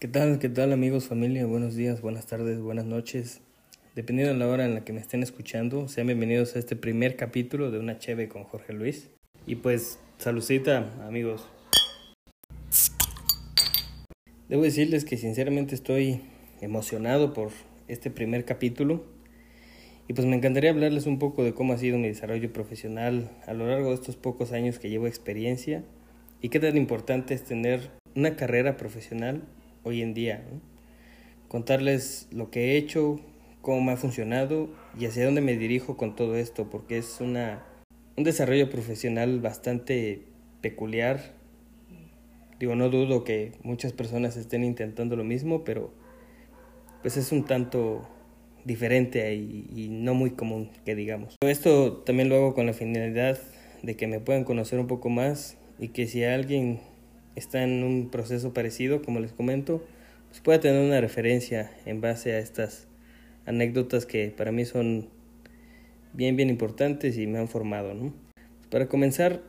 ¿Qué tal? ¿Qué tal amigos, familia? Buenos días, buenas tardes, buenas noches. Dependiendo de la hora en la que me estén escuchando, sean bienvenidos a este primer capítulo de Una Cheve con Jorge Luis. Y pues, saludcita, amigos. Debo decirles que sinceramente estoy emocionado por este primer capítulo. Y pues me encantaría hablarles un poco de cómo ha sido mi desarrollo profesional a lo largo de estos pocos años que llevo experiencia y qué tan importante es tener una carrera profesional hoy en día. Contarles lo que he hecho, cómo me ha funcionado y hacia dónde me dirijo con todo esto, porque es una, un desarrollo profesional bastante peculiar. Digo, no dudo que muchas personas estén intentando lo mismo, pero pues es un tanto diferente y, y no muy común, que digamos. Esto también lo hago con la finalidad de que me puedan conocer un poco más y que si alguien está en un proceso parecido, como les comento, pues pueda tener una referencia en base a estas anécdotas que para mí son bien, bien importantes y me han formado. ¿no? Para comenzar,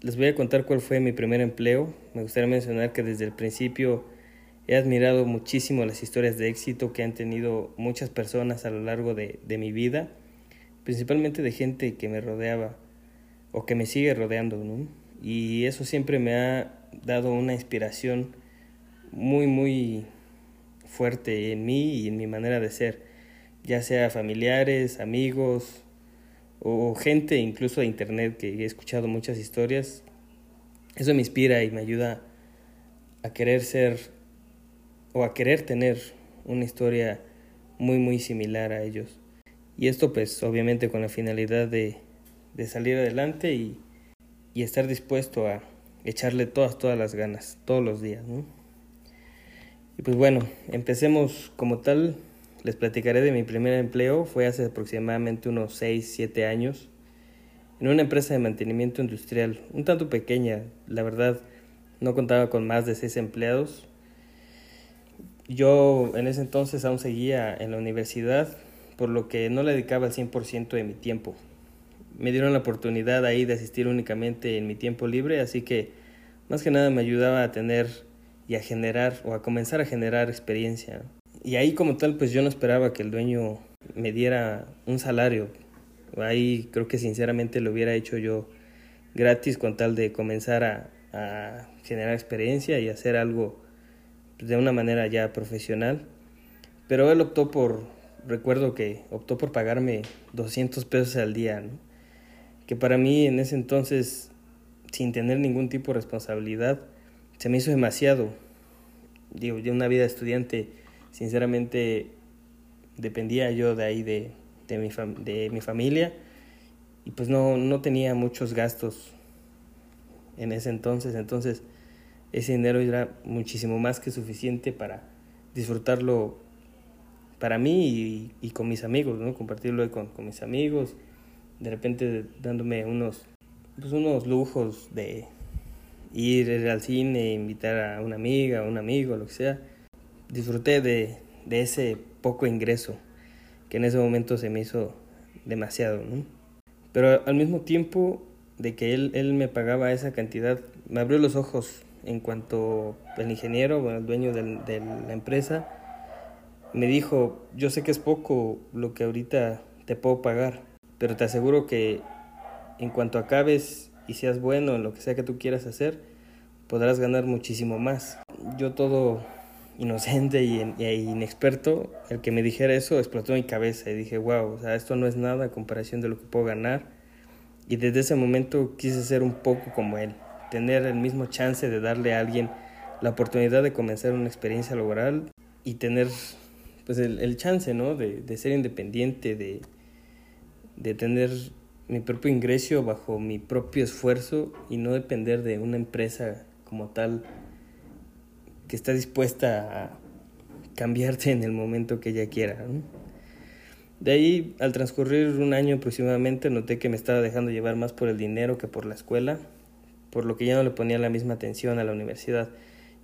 les voy a contar cuál fue mi primer empleo. Me gustaría mencionar que desde el principio he admirado muchísimo las historias de éxito que han tenido muchas personas a lo largo de, de mi vida, principalmente de gente que me rodeaba o que me sigue rodeando. ¿no? Y eso siempre me ha dado una inspiración muy, muy fuerte en mí y en mi manera de ser, ya sea familiares, amigos o gente incluso de internet que he escuchado muchas historias. Eso me inspira y me ayuda a querer ser o a querer tener una historia muy muy similar a ellos. Y esto pues obviamente con la finalidad de, de salir adelante y, y estar dispuesto a, echarle todas, todas las ganas, todos los días. ¿no? Y pues bueno, empecemos como tal. Les platicaré de mi primer empleo. Fue hace aproximadamente unos 6, 7 años en una empresa de mantenimiento industrial, un tanto pequeña, la verdad, no contaba con más de 6 empleados. Yo en ese entonces aún seguía en la universidad, por lo que no le dedicaba el 100% de mi tiempo me dieron la oportunidad ahí de asistir únicamente en mi tiempo libre, así que más que nada me ayudaba a tener y a generar o a comenzar a generar experiencia. Y ahí como tal, pues yo no esperaba que el dueño me diera un salario. Ahí creo que sinceramente lo hubiera hecho yo gratis con tal de comenzar a, generar experiencia y hacer algo de una manera ya profesional. Pero él optó por, recuerdo que optó por pagarme 200 pesos al día. Que para mí en ese entonces, sin tener ningún tipo de responsabilidad, se me hizo demasiado. Digo, yo una vida de estudiante, sinceramente, dependía yo de ahí de, de, mi, de mi familia y pues no, no tenía muchos gastos en ese entonces, entonces ese dinero era muchísimo más que suficiente para disfrutarlo para mí y, y con mis amigos, ¿no? compartirlo con, con mis amigos de repente dándome unos, pues unos lujos de ir al cine, invitar a una amiga, a un amigo, lo que sea. Disfruté de, de ese poco ingreso que en ese momento se me hizo demasiado, ¿no? Pero al mismo tiempo de que él, él me pagaba esa cantidad, me abrió los ojos en cuanto el ingeniero, bueno, el dueño del, de la empresa, me dijo, yo sé que es poco lo que ahorita te puedo pagar, pero te aseguro que en cuanto acabes y seas bueno en lo que sea que tú quieras hacer, podrás ganar muchísimo más. Yo todo inocente y, inexperto, el que me dijera eso explotó mi cabeza y dije, wow, o sea, esto no es nada a comparación de lo que puedo ganar. Y desde ese momento quise ser un poco como él, tener el mismo chance de darle a alguien la oportunidad de comenzar una experiencia laboral y tener pues el, chance, ¿no? De ser independiente, de, de tener mi propio ingreso bajo mi propio esfuerzo y no depender de una empresa como tal que está dispuesta a cambiarte en el momento que ella quiera. De ahí, al transcurrir un año aproximadamente, noté que me estaba dejando llevar más por el dinero que por la escuela, por lo que ya no le ponía la misma atención a la universidad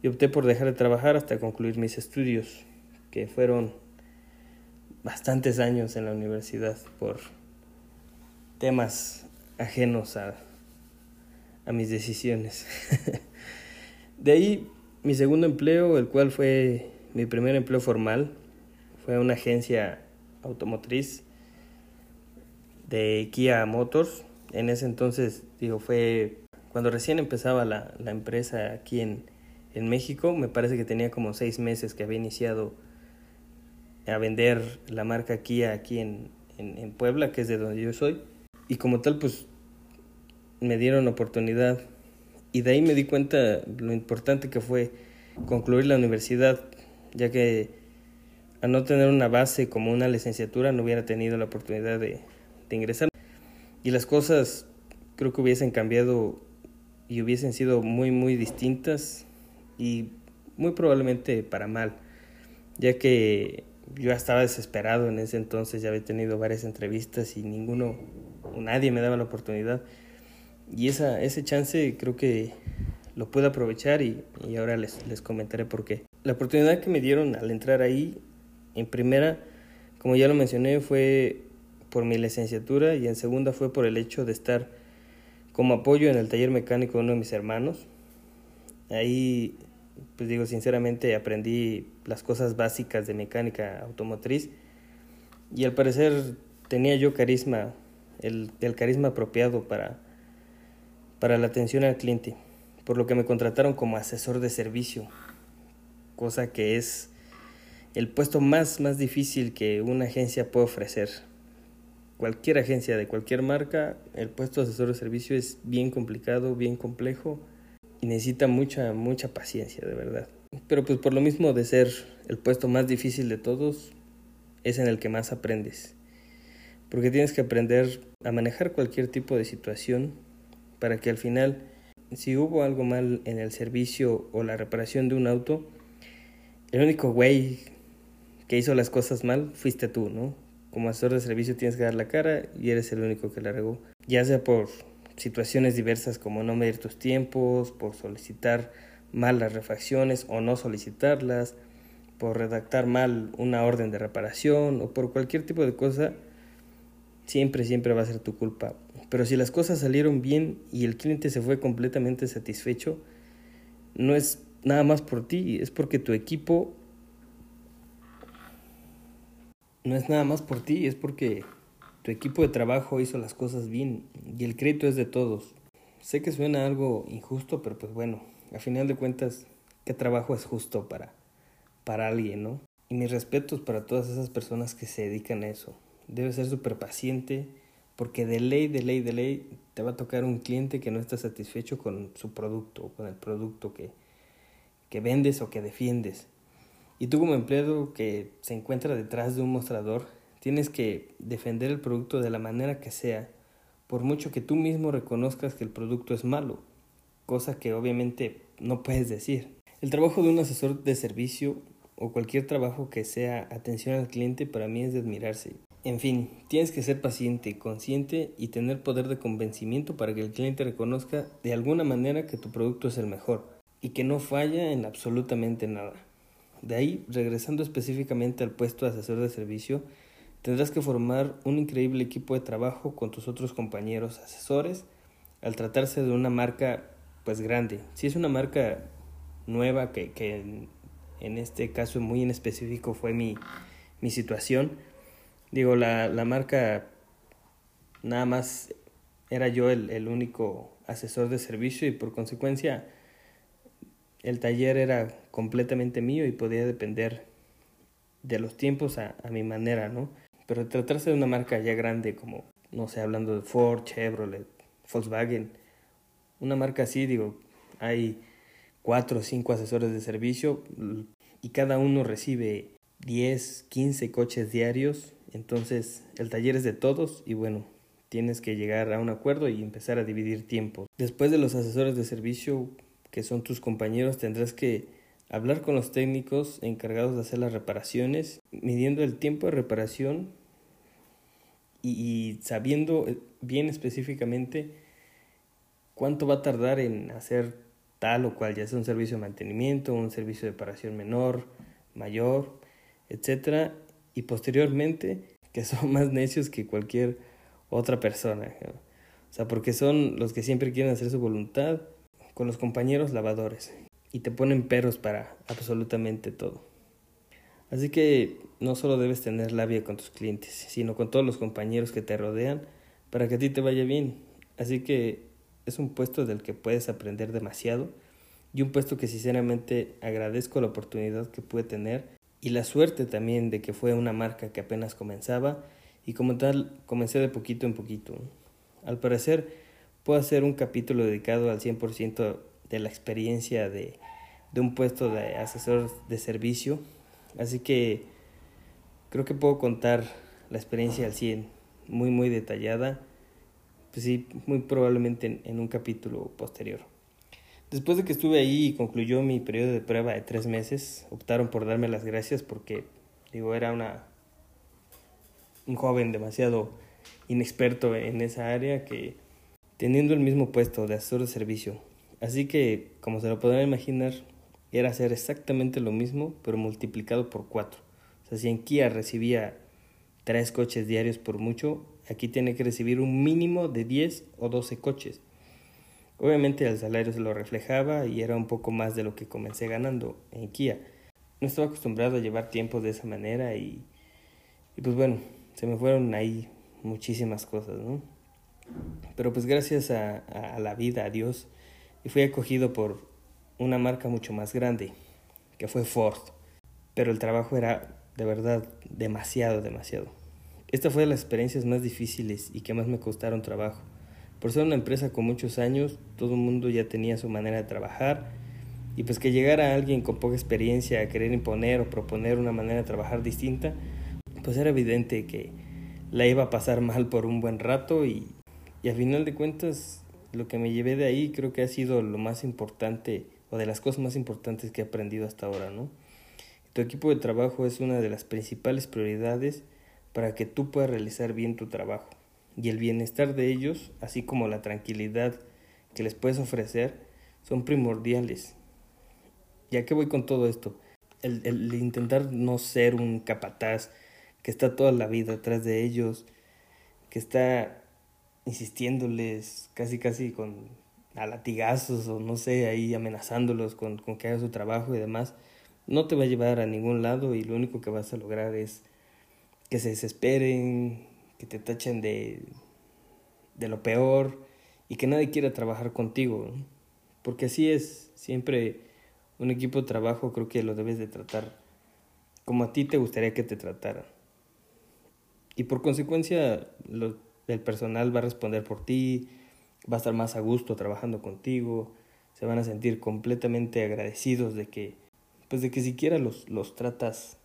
y opté por dejar de trabajar hasta concluir mis estudios, que fueron bastantes años en la universidad por temas ajenos a, a mis decisiones. de ahí mi segundo empleo, el cual fue mi primer empleo formal, fue una agencia automotriz de Kia Motors. En ese entonces, digo, fue cuando recién empezaba la, la empresa aquí en, en México, me parece que tenía como seis meses que había iniciado a vender la marca Kia aquí en, en, en Puebla, que es de donde yo soy. Y como tal, pues me dieron oportunidad y de ahí me di cuenta lo importante que fue concluir la universidad, ya que a no tener una base como una licenciatura no hubiera tenido la oportunidad de, de ingresar. Y las cosas creo que hubiesen cambiado y hubiesen sido muy, muy distintas y muy probablemente para mal, ya que yo estaba desesperado en ese entonces, ya había tenido varias entrevistas y ninguno, nadie me daba la oportunidad. Y esa, ese chance creo que lo puedo aprovechar y, y ahora les, les comentaré por qué. La oportunidad que me dieron al entrar ahí, en primera, como ya lo mencioné, fue por mi licenciatura y en segunda fue por el hecho de estar como apoyo en el taller mecánico de uno de mis hermanos. Ahí, pues digo, sinceramente aprendí las cosas básicas de mecánica automotriz y al parecer tenía yo carisma, el, carisma apropiado para para la atención al cliente, por lo que me contrataron como asesor de servicio, cosa que es el puesto más, más difícil que una agencia puede ofrecer. Cualquier agencia de cualquier marca, el puesto de asesor de servicio es bien complicado, bien complejo y necesita mucha, mucha paciencia, de verdad. Pero pues por lo mismo de ser el puesto más difícil de todos, es en el que más aprendes. Porque tienes que aprender a manejar cualquier tipo de situación para que al final, si hubo algo mal en el servicio o la reparación de un auto, el único güey que hizo las cosas mal fuiste tú, ¿no? Como asesor de servicio tienes que dar la cara y eres el único que la regó. Ya sea por situaciones diversas como no medir tus tiempos, por solicitar mal las refacciones o no solicitarlas, por redactar mal una orden de reparación o por cualquier tipo de cosa, siempre, siempre va a ser tu culpa. Pero si las cosas salieron bien y el cliente se fue completamente satisfecho, no es nada más por ti, es porque tu equipo no es nada más por ti, es porque tu equipo de trabajo hizo las cosas bien y el crédito es de todos. Sé que suena algo injusto, pero pues bueno, a final de cuentas, ¿qué trabajo es justo para, para alguien, no? Y mis respetos para todas esas personas que se dedican a eso debes ser súper paciente porque de ley, de ley, de ley te va a tocar un cliente que no está satisfecho con su producto, con el producto que, que vendes o que defiendes. Y tú como empleado que se encuentra detrás de un mostrador, tienes que defender el producto de la manera que sea, por mucho que tú mismo reconozcas que el producto es malo, cosa que obviamente no puedes decir. El trabajo de un asesor de servicio o cualquier trabajo que sea atención al cliente para mí es de admirarse. En fin, tienes que ser paciente, consciente y tener poder de convencimiento para que el cliente reconozca de alguna manera que tu producto es el mejor y que no falla en absolutamente nada. De ahí, regresando específicamente al puesto de asesor de servicio, tendrás que formar un increíble equipo de trabajo con tus otros compañeros asesores al tratarse de una marca pues grande. Si es una marca nueva, que, que en, este caso muy en específico fue mi, mi situación, Digo, la, la marca nada más era yo el, el, único asesor de servicio y por consecuencia el taller era completamente mío y podía depender de los tiempos a, a mi manera, ¿no? Pero tratarse de una marca ya grande como, no sé, hablando de Ford, Chevrolet, Volkswagen, una marca así, digo, hay cuatro o cinco asesores de servicio y cada uno recibe 10, 15 coches diarios entonces, el taller es de todos y bueno, tienes que llegar a un acuerdo y empezar a dividir tiempo. Después de los asesores de servicio, que son tus compañeros, tendrás que hablar con los técnicos encargados de hacer las reparaciones, midiendo el tiempo de reparación y, sabiendo bien específicamente cuánto va a tardar en hacer tal o cual, ya sea un servicio de mantenimiento, un servicio de reparación menor, mayor, etcétera, y posteriormente que son más necios que cualquier otra persona. O sea, porque son los que siempre quieren hacer su voluntad con los compañeros lavadores. y te ponen peros para absolutamente todo. Así que no solo debes tener labia con tus clientes, sino con todos los compañeros que te rodean para que a ti te vaya bien. Así que es un puesto del que puedes aprender demasiado y un puesto que sinceramente agradezco la oportunidad que pude tener y la suerte también de que fue una marca que apenas comenzaba y como tal comencé de poquito en poquito. Al parecer puedo hacer un capítulo dedicado al 100% de la experiencia de, de un puesto de asesor de servicio Así que creo que puedo contar la experiencia al 100, muy, muy detallada. Pues sí, muy probablemente en, un capítulo posterior. Después de que estuve ahí y concluyó mi periodo de prueba de tres meses, optaron por darme las gracias porque, digo, era una, un joven demasiado inexperto en esa área que teniendo el mismo puesto de asesor de servicio. Así que, como se lo podrán imaginar, era hacer exactamente lo mismo, pero multiplicado por cuatro. O sea, si en Kia recibía tres coches diarios por mucho, aquí tiene que recibir un mínimo de 10 o 12 coches. Obviamente el salario se lo reflejaba y era un poco más de lo que comencé ganando en Kia. No estaba acostumbrado a llevar tiempo de esa manera y, y pues bueno, se me fueron ahí muchísimas cosas, ¿no? Pero pues gracias a, a la vida, a Dios, y fui acogido por una marca mucho más grande, que fue Ford. Pero el trabajo era de verdad demasiado, demasiado. Esta fue de las experiencias más difíciles y que más me costaron trabajo. Por ser una empresa con muchos años, todo el mundo ya tenía su manera de trabajar y pues que llegara alguien con poca experiencia a querer imponer o proponer una manera de trabajar distinta, pues era evidente que la iba a pasar mal por un buen rato y, y a final de cuentas lo que me llevé de ahí creo que ha sido lo más importante o de las cosas más importantes que he aprendido hasta ahora, ¿no? Tu equipo de trabajo es una de las principales prioridades para que tú puedas realizar bien tu trabajo. Y el bienestar de ellos, así como la tranquilidad que les puedes ofrecer, son primordiales. ¿Ya qué voy con todo esto? El, el intentar no ser un capataz que está toda la vida atrás de ellos, que está insistiéndoles casi casi con a latigazos o no sé, ahí amenazándolos con, con que haga su trabajo y demás, no te va a llevar a ningún lado y lo único que vas a lograr es que se desesperen, que te tachen de, de lo peor y que nadie quiera trabajar contigo. Porque así es, siempre un equipo de trabajo creo que lo debes de tratar como a ti te gustaría que te trataran. Y por consecuencia el personal va a responder por ti, va a estar más a gusto trabajando contigo, se van a sentir completamente agradecidos de que, pues de que siquiera los, los tratas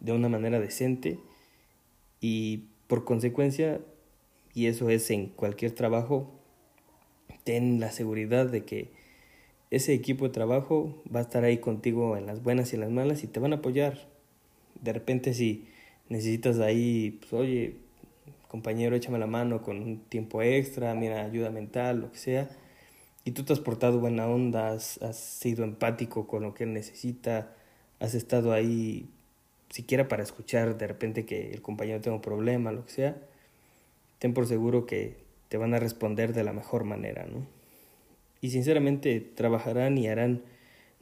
de una manera decente y por consecuencia, y eso es en cualquier trabajo, ten la seguridad de que ese equipo de trabajo va a estar ahí contigo en las buenas y en las malas y te van a apoyar. De repente si necesitas ahí, pues oye, compañero, échame la mano con un tiempo extra, mira, ayuda mental, lo que sea. Y tú te has portado buena onda, has, sido empático con lo que él necesita, has estado ahí siquiera para escuchar de repente que el compañero tenga un problema, lo que sea. Ten por seguro que te van a responder de la mejor manera, ¿no? Y sinceramente trabajarán y harán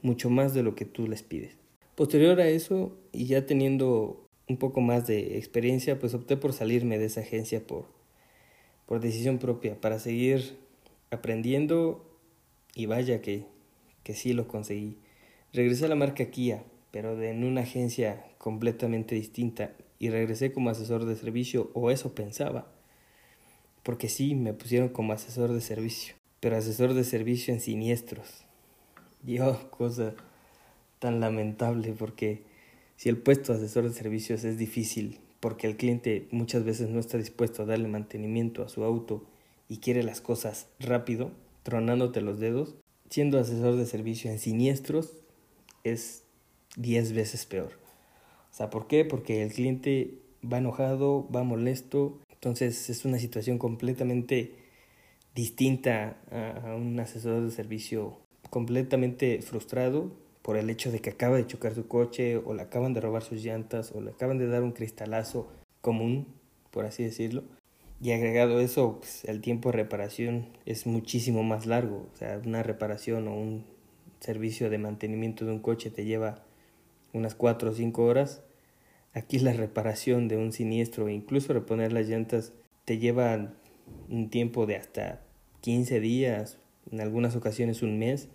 mucho más de lo que tú les pides. Posterior a eso, y ya teniendo un poco más de experiencia, pues opté por salirme de esa agencia por, por decisión propia, para seguir aprendiendo y vaya que, que sí lo conseguí. Regresé a la marca Kia, pero en una agencia completamente distinta y regresé como asesor de servicio, o eso pensaba, porque sí, me pusieron como asesor de servicio, pero asesor de servicio en siniestros. Yo, cosa tan lamentable porque si el puesto de asesor de servicios es difícil porque el cliente muchas veces no está dispuesto a darle mantenimiento a su auto y quiere las cosas rápido, tronándote los dedos, siendo asesor de servicio en siniestros es 10 veces peor. O sea, ¿por qué? Porque el cliente va enojado, va molesto, entonces es una situación completamente distinta a, un asesor de servicio completamente frustrado por el hecho de que acaba de chocar su coche o le acaban de robar sus llantas o le acaban de dar un cristalazo común, por así decirlo. Y agregado eso, pues, el tiempo de reparación es muchísimo más largo. O sea, una reparación o un servicio de mantenimiento de un coche te lleva unas 4 o 5 horas, aquí la reparación de un siniestro, incluso reponer las llantas, te lleva un tiempo de hasta 15 días, en algunas ocasiones un mes.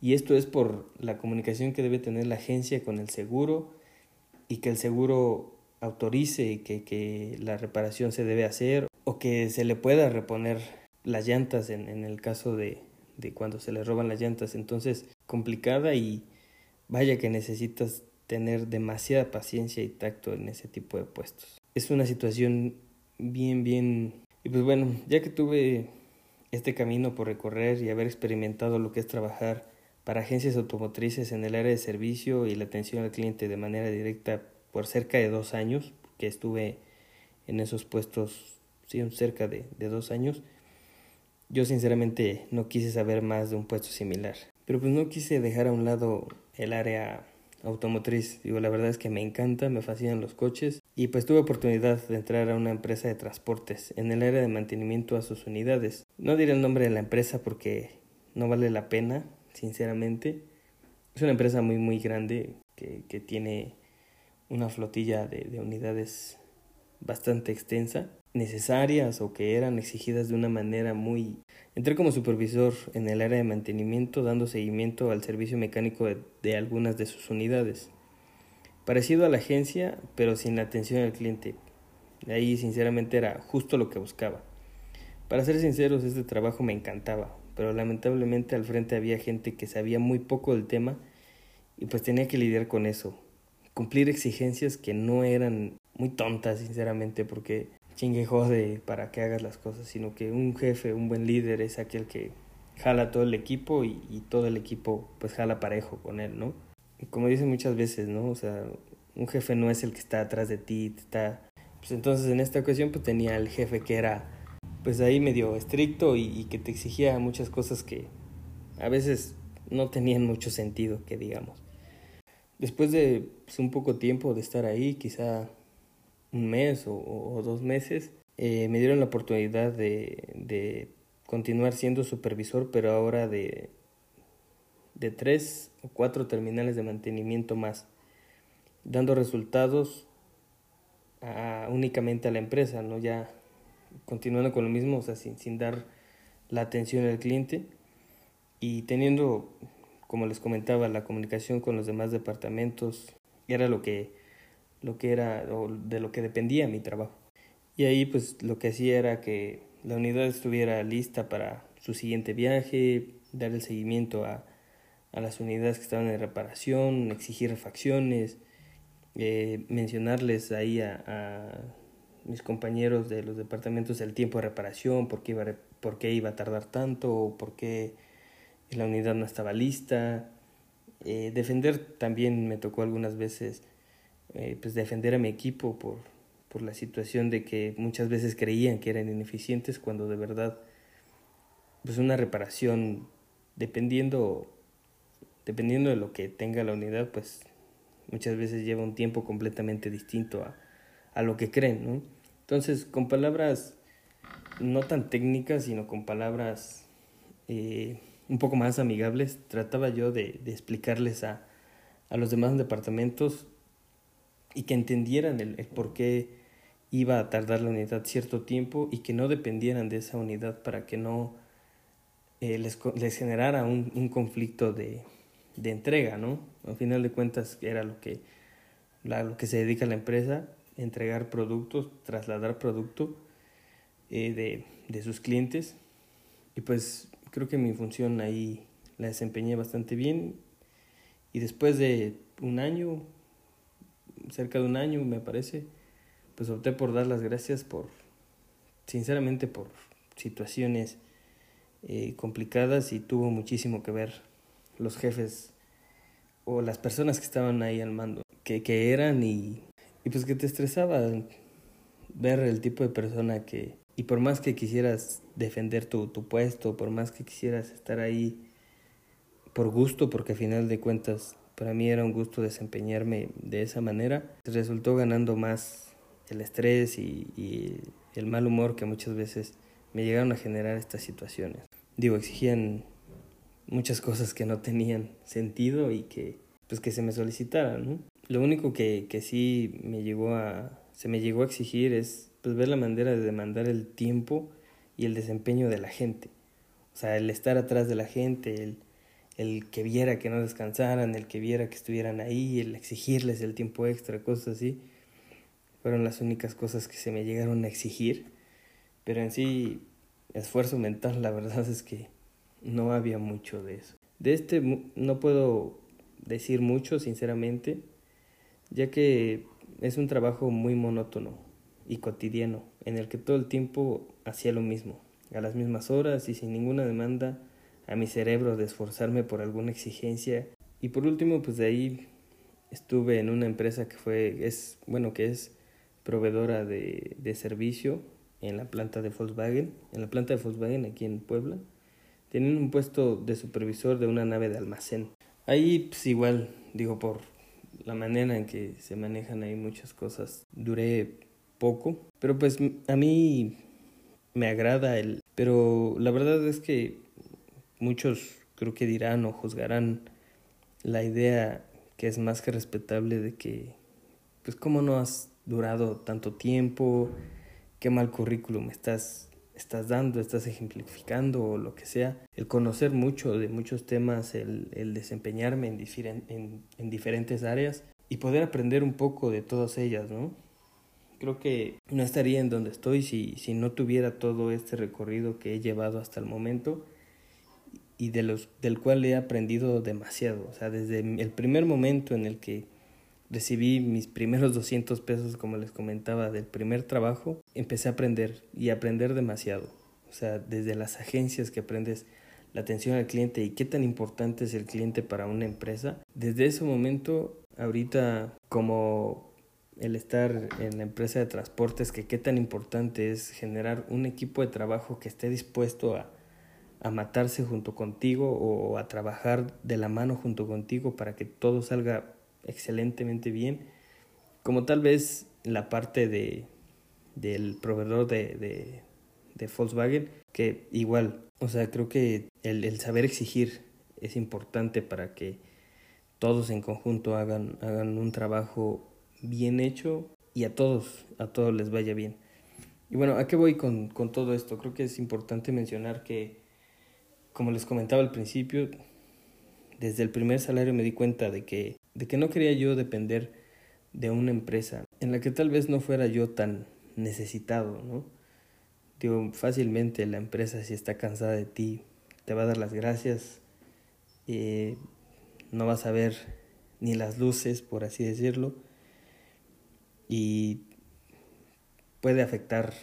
Y esto es por la comunicación que debe tener la agencia con el seguro y que el seguro autorice que, que la reparación se debe hacer o que se le pueda reponer las llantas en, en el caso de, de cuando se le roban las llantas. Entonces, complicada y vaya que necesitas tener demasiada paciencia y tacto en ese tipo de puestos. Es una situación bien, bien... Y pues bueno, ya que tuve este camino por recorrer y haber experimentado lo que es trabajar para agencias automotrices en el área de servicio y la atención al cliente de manera directa por cerca de dos años, que estuve en esos puestos, sí, cerca de, de dos años, yo sinceramente no quise saber más de un puesto similar. Pero pues no quise dejar a un lado el área automotriz. Digo, la verdad es que me encanta, me fascinan los coches. Y pues tuve oportunidad de entrar a una empresa de transportes en el área de mantenimiento a sus unidades. No diré el nombre de la empresa porque no vale la pena, sinceramente. Es una empresa muy muy grande que, que tiene una flotilla de, de unidades bastante extensa, necesarias o que eran exigidas de una manera muy... Entré como supervisor en el área de mantenimiento dando seguimiento al servicio mecánico de, algunas de sus unidades. Parecido a la agencia, pero sin la atención al cliente. Ahí sinceramente era justo lo que buscaba. Para ser sinceros, este trabajo me encantaba, pero lamentablemente al frente había gente que sabía muy poco del tema y pues tenía que lidiar con eso. Cumplir exigencias que no eran muy tontas, sinceramente, porque chingue jode para que hagas las cosas, sino que un jefe, un buen líder es aquel que jala todo el equipo y, y todo el equipo pues jala parejo con él, ¿no? Y como dicen muchas veces, ¿no? O sea, un jefe no es el que está atrás de ti, está... Pues entonces en esta ocasión pues tenía el jefe que era pues ahí medio estricto y, y que te exigía muchas cosas que a veces no tenían mucho sentido, que digamos. Después de pues, un poco tiempo de estar ahí, quizá un mes o, o dos meses, eh, me dieron la oportunidad de, de, continuar siendo supervisor, pero ahora de, de tres o cuatro terminales de mantenimiento más, dando resultados únicamente a la empresa, no ya continuando con lo mismo, o sea, sin, sin dar la atención al cliente y teniendo, como les comentaba, la comunicación con los demás departamentos, era lo que lo que era o de lo que dependía mi trabajo. Y ahí pues lo que hacía era que la unidad estuviera lista para su siguiente viaje, dar el seguimiento a, a las unidades que estaban en reparación, exigir refacciones, eh, mencionarles ahí a, a, mis compañeros de los departamentos el tiempo de reparación, por qué iba, por qué iba a tardar tanto, por qué la unidad no estaba lista. Eh, defender también me tocó algunas veces eh, pues defender a mi equipo por, por la situación de que muchas veces creían que eran ineficientes cuando de verdad pues una reparación dependiendo dependiendo de lo que tenga la unidad pues muchas veces lleva un tiempo completamente distinto a, a lo que creen ¿no? entonces con palabras no tan técnicas sino con palabras eh, un poco más amigables trataba yo de, de explicarles a, a los demás departamentos y que entendieran el, el, por qué iba a tardar la unidad cierto tiempo y que no dependieran de esa unidad para que no eh, les, les, generara un, un conflicto de, de, entrega, ¿no? Al final de cuentas era lo que, la, lo que se dedica a la empresa, entregar productos, trasladar producto eh, de, de sus clientes y pues creo que mi función ahí la desempeñé bastante bien y después de un año cerca de un año, me parece, pues opté por dar las gracias por, sinceramente, por situaciones eh, complicadas y tuvo muchísimo que ver los jefes o las personas que estaban ahí al mando, que, que eran y, y pues que te estresaba ver el tipo de persona que, y por más que quisieras defender tu, tu puesto, por más que quisieras estar ahí por gusto, porque al final de cuentas para mí era un gusto desempeñarme de esa manera. Resultó ganando más el estrés y, y el mal humor que muchas veces me llegaron a generar estas situaciones. Digo, exigían muchas cosas que no tenían sentido y que pues que se me solicitaran. Lo único que, que sí me llegó a se me llegó a exigir es pues ver la manera de demandar el tiempo y el desempeño de la gente. O sea, el estar atrás de la gente, el, el que viera que no descansaran, el que viera que estuvieran ahí, el exigirles el tiempo extra, cosas así, fueron las únicas cosas que se me llegaron a exigir. Pero en sí, esfuerzo mental, la verdad es que no había mucho de eso. De este no puedo decir mucho, sinceramente, ya que es un trabajo muy monótono y cotidiano, en el que todo el tiempo hacía lo mismo, a las mismas horas y sin ninguna demanda a mi cerebro de esforzarme por alguna exigencia. Y por último, pues de ahí estuve en una empresa que fue, es, bueno, que es proveedora de, de servicio en la planta de Volkswagen, en la planta de Volkswagen aquí en Puebla. Tienen un puesto de supervisor de una nave de almacén. Ahí, pues igual, digo, por la manera en que se manejan ahí muchas cosas, duré poco, pero pues a mí me agrada el... Pero la verdad es que muchos creo que dirán o juzgarán la idea que es más que respetable de que, pues, ¿cómo no has durado tanto tiempo? ¿Qué mal currículum estás, estás dando? ¿Estás ejemplificando o lo que sea? El conocer mucho de muchos temas, el, el desempeñarme en, en, en diferentes áreas y poder aprender un poco de todas ellas, ¿no? Creo que no estaría en donde estoy si, si no tuviera todo este recorrido que he llevado hasta el momento y de los, del cual he aprendido demasiado. O sea, desde el primer momento en el que recibí mis primeros 200 pesos, como les comentaba, del primer trabajo, empecé a aprender y a aprender demasiado. O sea, desde las agencias que aprendes la atención al cliente y qué tan importante es el cliente para una empresa. Desde ese momento, ahorita como el estar en la empresa de transportes, que qué tan importante es generar un equipo de trabajo que esté dispuesto a, a matarse junto contigo o a trabajar de la mano junto contigo para que todo salga excelentemente bien, como tal vez la parte de, del proveedor de, de, de Volkswagen, que igual, o sea, creo que el, el saber exigir es importante para que todos en conjunto hagan, hagan un trabajo bien hecho y a todos, a todos les vaya bien. Y bueno, ¿a qué voy con, con todo esto? Creo que es importante mencionar que, como les comentaba al principio, desde el primer salario me di cuenta de que, de que no quería yo depender de una empresa en la que tal vez no fuera yo tan necesitado, ¿no? Digo, fácilmente la empresa si está cansada de ti te va a dar las gracias, eh, no vas a ver ni las luces, por así decirlo, y puede afectar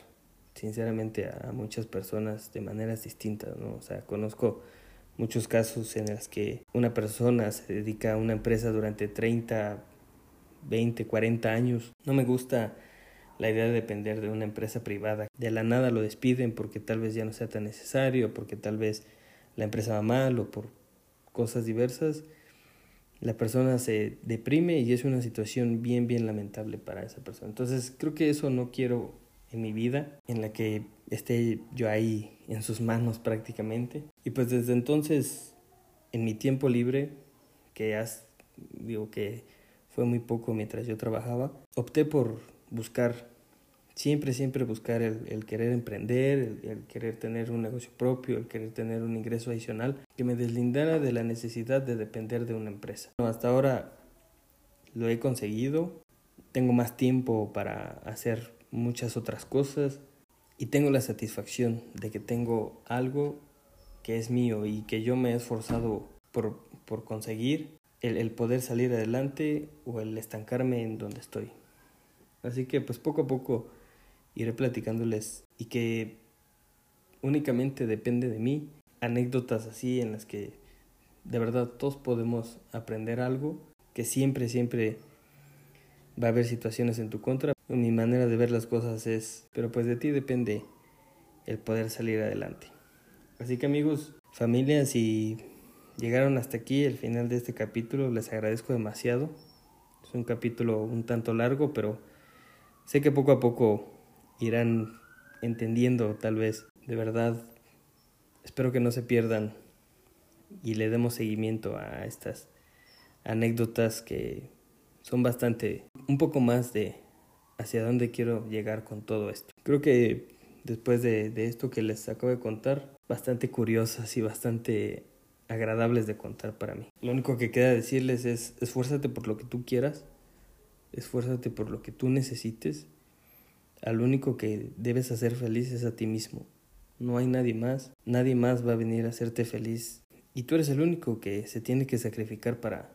sinceramente a muchas personas de maneras distintas, ¿no? O sea, conozco muchos casos en los que una persona se dedica a una empresa durante 30, 20, 40 años. No me gusta la idea de depender de una empresa privada. De la nada lo despiden porque tal vez ya no sea tan necesario, porque tal vez la empresa va mal o por cosas diversas la persona se deprime y es una situación bien, bien lamentable para esa persona. Entonces creo que eso no quiero en mi vida, en la que esté yo ahí en sus manos prácticamente. Y pues desde entonces, en mi tiempo libre, que has, digo que fue muy poco mientras yo trabajaba, opté por buscar siempre, siempre buscar el, querer emprender, el, querer tener un negocio propio, el querer tener un ingreso adicional que me deslindara de la necesidad de depender de una empresa. hasta ahora lo he conseguido, tengo más tiempo para hacer muchas otras cosas y tengo la satisfacción de que tengo algo que es mío y que yo me he esforzado por, por conseguir el, el poder salir adelante o el estancarme en donde estoy. Así que pues poco a poco iré platicándoles y que únicamente depende de mí, anécdotas así en las que de verdad todos podemos aprender algo, que siempre, siempre va a haber situaciones en tu contra. Mi manera de ver las cosas es, pero pues de ti depende el poder salir adelante. Así que amigos, familias, si llegaron hasta aquí, el final de este capítulo, les agradezco demasiado. Es un capítulo un tanto largo, pero sé que poco a poco irán entendiendo tal vez. De verdad, espero que no se pierdan y le demos seguimiento a estas anécdotas que son bastante, un poco más de hacia dónde quiero llegar con todo esto. Creo que después de, esto que les acabo de contar, bastante curiosas y bastante agradables de contar para mí. Lo único que queda decirles es esfuérzate por lo que tú quieras, esfuérzate por lo que tú necesites. Al único que debes hacer feliz es a ti mismo. No hay nadie más. Nadie más va a venir a hacerte feliz. Y tú eres el único que se tiene que sacrificar para,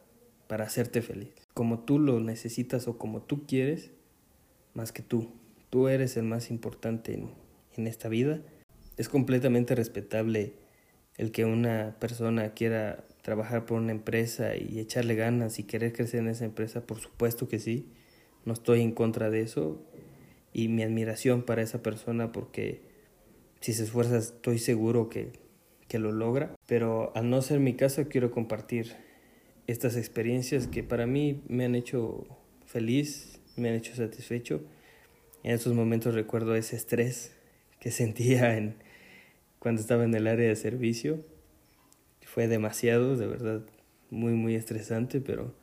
para hacerte feliz. Como tú lo necesitas o como tú quieres, más que tú. Tú eres el más importante en, en esta vida. Es completamente respetable el que una persona quiera trabajar por una empresa y echarle ganas y querer crecer en esa empresa, por supuesto que sí. No estoy en contra de eso. Y mi admiración para esa persona porque si se esfuerza estoy seguro que, que lo logra. Pero al no ser mi caso quiero compartir estas experiencias que para mí me han hecho feliz, me han hecho satisfecho. En esos momentos recuerdo ese estrés que sentía en, cuando estaba en el área de servicio. Fue demasiado, de verdad, muy, muy estresante, pero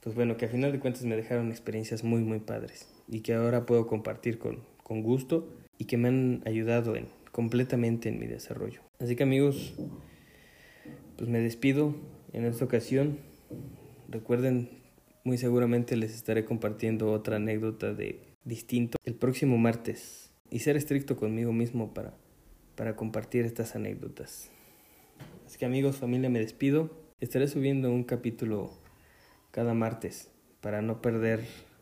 pues bueno, que al final de cuentas me dejaron experiencias muy, muy padres y que ahora puedo compartir con, con gusto y que me han ayudado en, completamente en mi desarrollo. Así que amigos, pues me despido en esta ocasión. Recuerden, muy seguramente les estaré compartiendo otra anécdota de distinto el próximo martes y ser estricto conmigo mismo para, para compartir estas anécdotas. Así que amigos, familia, me despido. Estaré subiendo un capítulo cada martes para no perder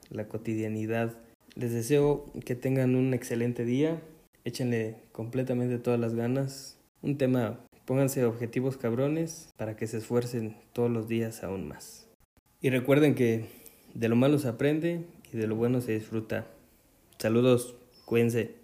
la cotidianidad. Les deseo que tengan un excelente día. Échenle completamente todas las ganas. Un tema, pónganse objetivos cabrones para que se esfuercen todos los días aún más. Y recuerden que de lo malo se aprende y de lo bueno se disfruta. Saludos, cuídense.